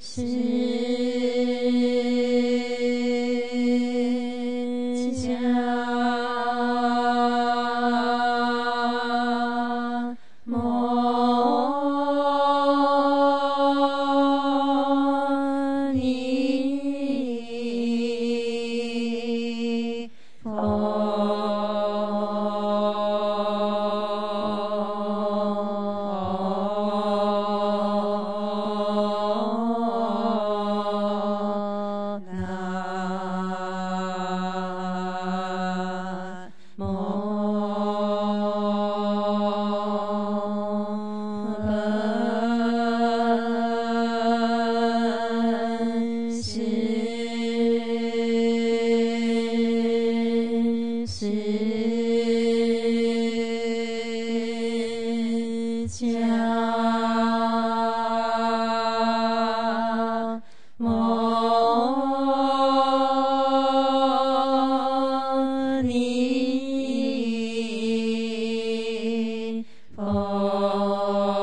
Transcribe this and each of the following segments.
是。Oh.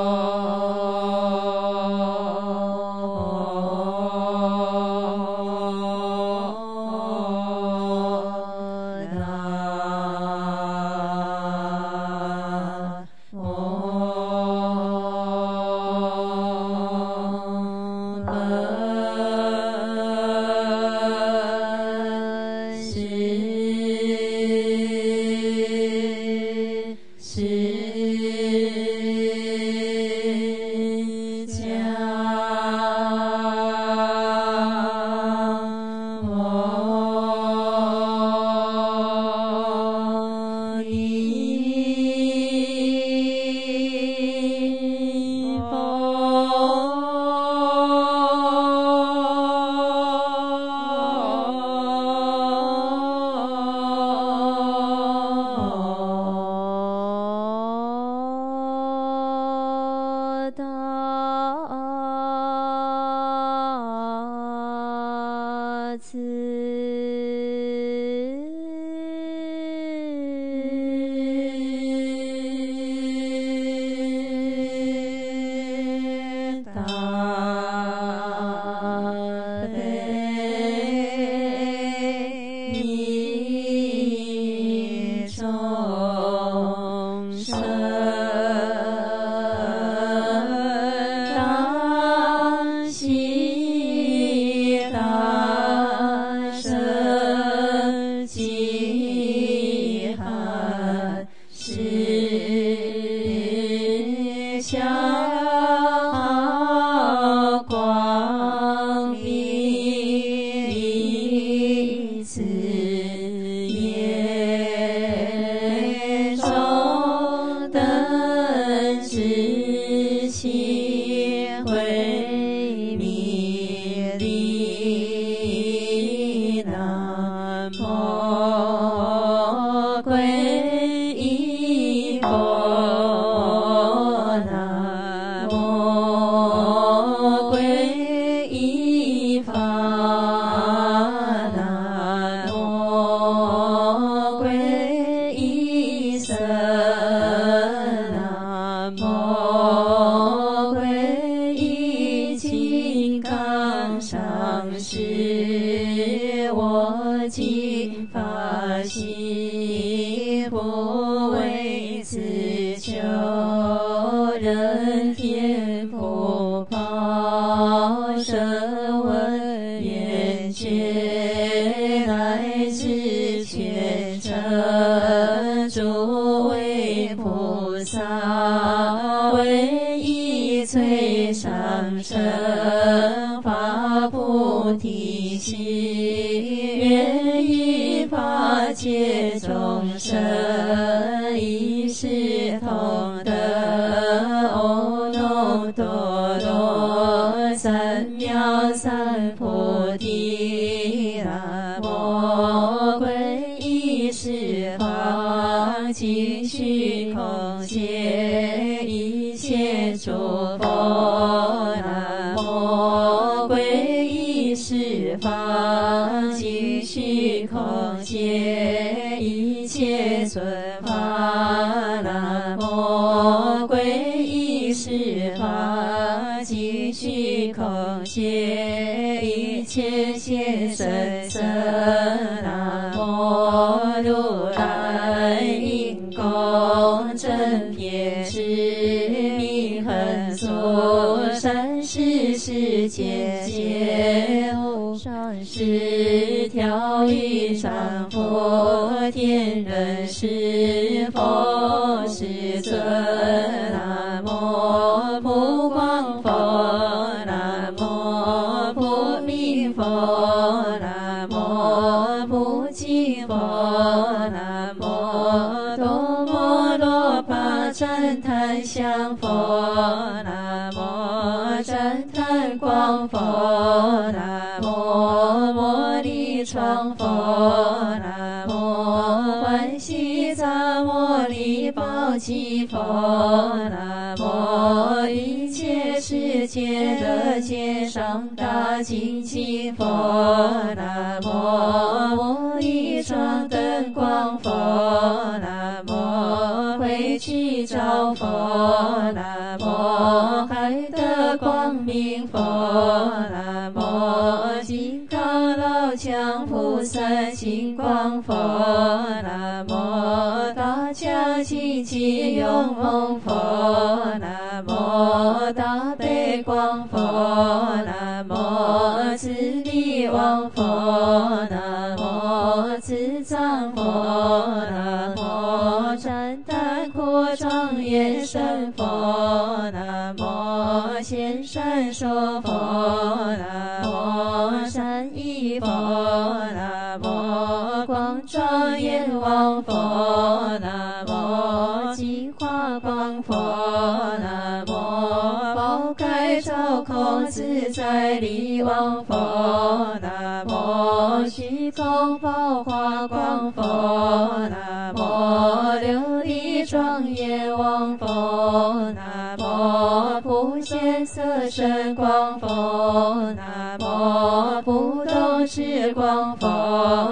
为菩萨，为一摧伤生十方尽虚空界一切尊法，南无皈依十方尽虚空界人师佛世尊，南无普光佛，南无普明佛，南无普净佛，南无多摩罗巴赞叹香佛，南无赞叹光佛，南无摩尼窗佛，佛，南无一切世界的界上大精进佛，南无摩尼窗灯光佛，南无慧去照佛，南无海德光明佛，南无金刚老强菩萨金光佛，南勇猛佛，南无大悲光佛，南无慈力王佛，南无慈藏佛，南无赞叹扩庄严神佛，南无贤善说佛，南无善意佛，南无光庄严王佛，南力王佛，南无虚空宝华光佛，南无琉璃庄严王佛，南无普贤色身光佛，南无不动智光佛，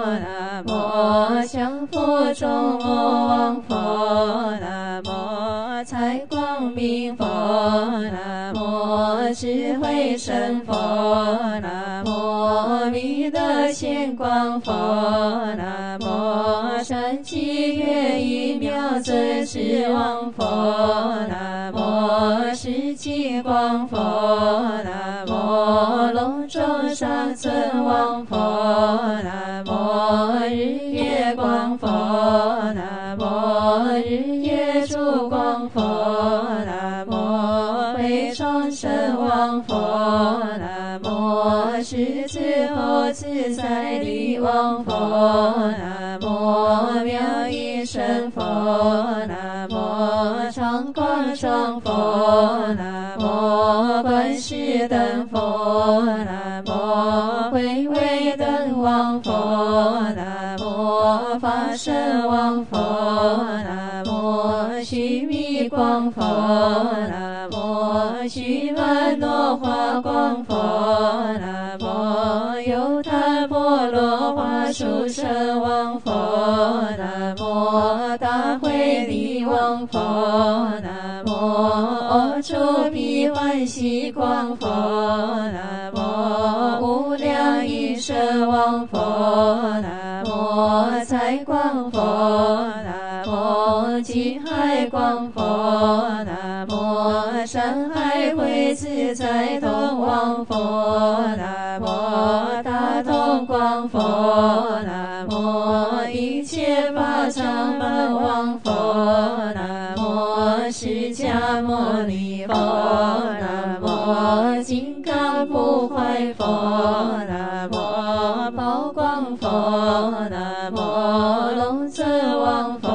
南无降伏众魔王佛，南无财光明佛，南无智慧神佛，显光佛，南无善积月一妙尊智王佛，南无世界光佛，南无龙种沙尊王佛，南南无妙音声佛，南无常光双佛，南无观世灯佛，南无慧慧灯王佛，南无法身王佛，南无须弥光佛，南无须弥诺华光佛，南无优他罗花树神王佛，南无大慧力王佛，南无阿处毗欢喜光佛，南无无量音声王佛，南无财光佛，南无净海光佛，南无山海会自在通王佛，南无大通光佛，南无一切法常满王佛，南无释迦牟尼佛，南无金刚不坏佛，南无宝光佛，南无龙尊王佛，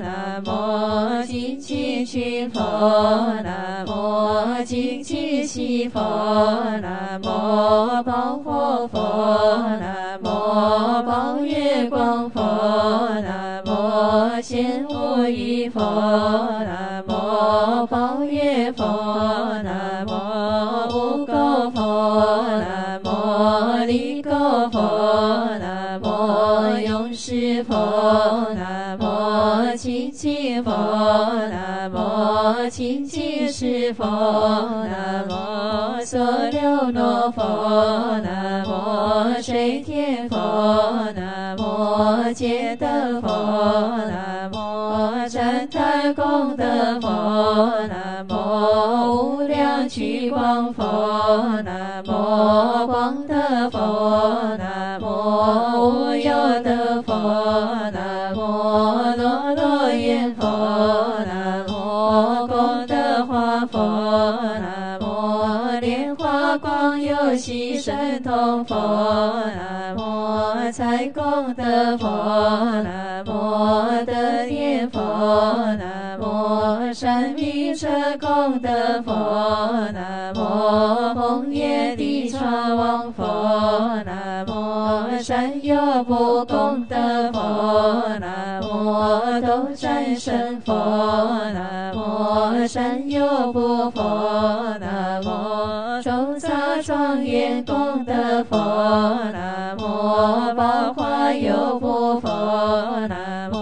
南无金气群佛，南无金气西佛，南无宝佛佛，南无宝月光佛，南无显无余佛，南无宝月佛，南无无垢佛，南无离垢佛，南无勇士佛，南无清净佛，南无清净师佛，南佛，南无水天佛，南无戒德佛，南无真太功德佛，南无无量聚光佛，南无光德佛，南光有喜神通佛，南无财功德佛，南无德念佛，南无善明者功德佛，南无红叶地藏王佛，南无善有不功德佛，南无斗战胜佛，南无善有不佛，南无宝华有佛佛，南无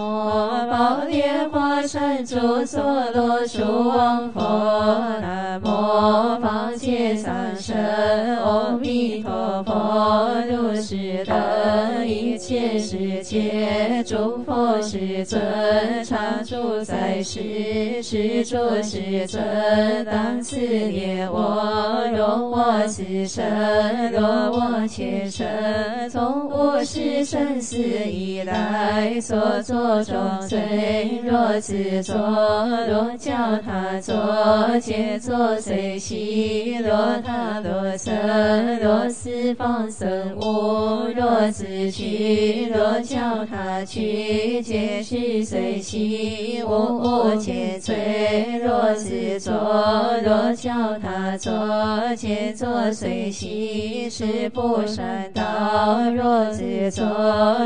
宝莲花山住所罗树王佛，南无方界三圣阿弥陀佛，如是等一现世界诸佛世尊，常住在世，世诸世尊，当此念我，若我此生，若我前生，从我是生死以来所作众罪，若自作，若教他作，皆作随喜；若他若生，若四方生物，若自取，若教他取，皆是随喜。无我皆罪，若自作，若教他作，皆作随喜。是不善道，若自作，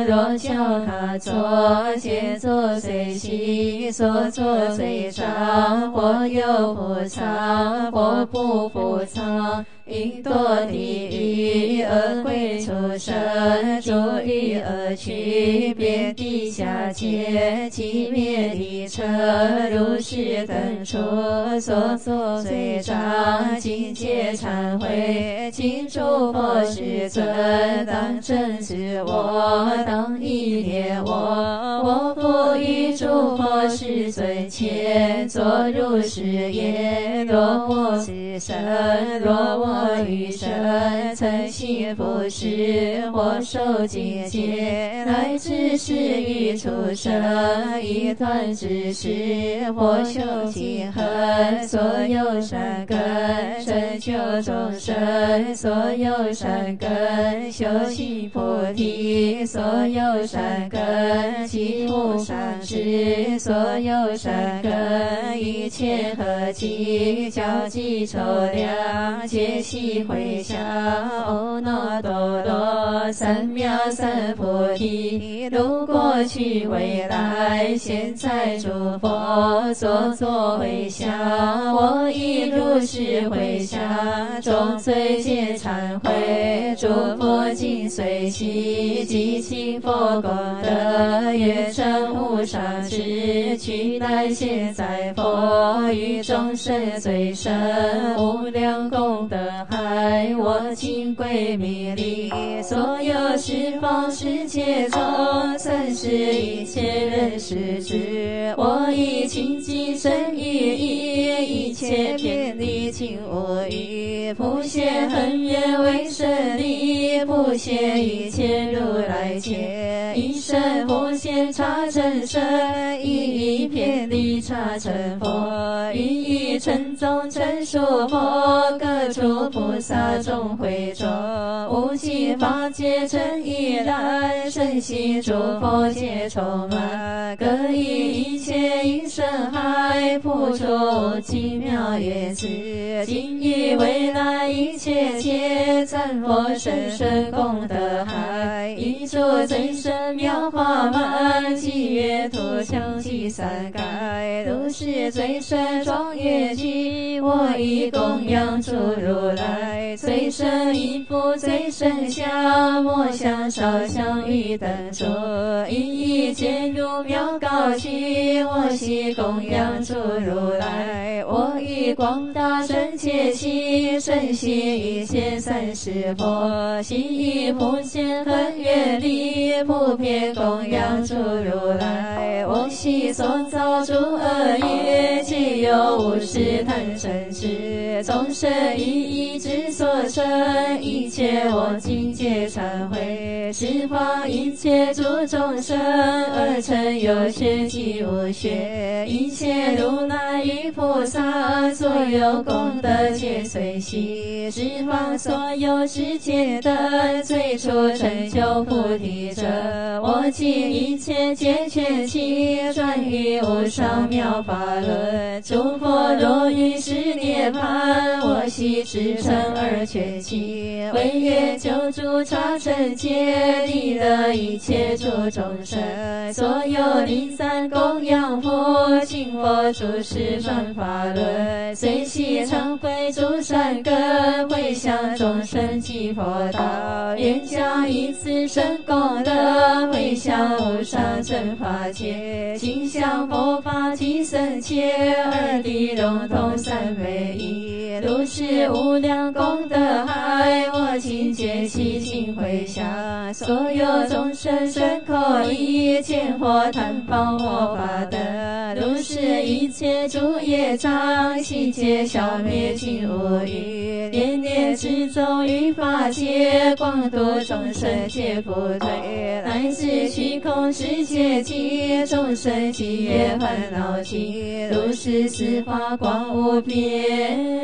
若教他作，皆作随喜。所作罪障，或有覆藏，或不覆藏。因堕地狱，恶鬼畜生，诸欲恶趣，遍地下界，寂灭地车，如是等处，所作罪障，尽皆忏悔。今诸佛世尊，当正知我，当意念我，我复于诸佛世尊前，作如是言：若我此生，若我余生曾行布施，或受戒戒，乃至是于畜生，一断之时，或修净恒，所有善根，成就众生，所有善根，修行菩提，所有善根，积福上师，所有善根，一切合集，交集成量，皆悉回向。阿耨多罗三藐三菩提，如过去未来，现在诸佛所作回向，我亦如是回向。众罪皆忏悔，诸佛尽随喜，积清佛功德，愿成无上智，取代现在佛，于众生最深无量功德海，我今归命礼，所有十方世界中，三世一切人世之，我以清净身语意，一切遍礼尽无余，普现恒愿为神力，普现一切如来前，一生普现见茶成僧，一一遍礼茶成佛，一一称宗成殊佛，各处菩萨众会众，无尽法界真依然，身心诸佛皆充满，各以一切音声海，普出奇妙乐智，今以未来一切皆，赞佛神圣功德海，一诸真神妙法满，七月土墙七三盖，如是最胜庄严经，我以供养诸如来，最胜一佛最胜香，莫相烧香与灯烛，一一渐入妙高境，我悉供养诸如来，广大圣切心，身心一切三世佛，心以普贤恒愿力，普遍供养诸如来，我悉所造诸恶业，皆有无始贪嗔痴，众生一一之所生，一切我今皆忏悔，十方一切诸众生，二乘有学及无学，一切如来与菩萨，所有功德皆随喜，十方所有世界的最初成就菩提者，我今一切皆全心，转于无上妙法轮，诸佛如于是涅槃，我悉至诚而全心，唯愿救助茶尘界，利乐一切诸众生，所有离散供养佛，请佛住世转法轮，随喜忏悔诸善根，回向众生及佛道，愿将一次生功德，回向无上正法界，心向佛法及僧伽，二地融通三昧一，如是无量功德海，我今觉悉尽回向，所有众生身口意，见或贪报我法德，如是一切诸业障，悉皆消灭尽无余，念念之中于法界，广度众生皆不退，乃至虚空世界尽，众生积业烦恼尽，如是十法光无边。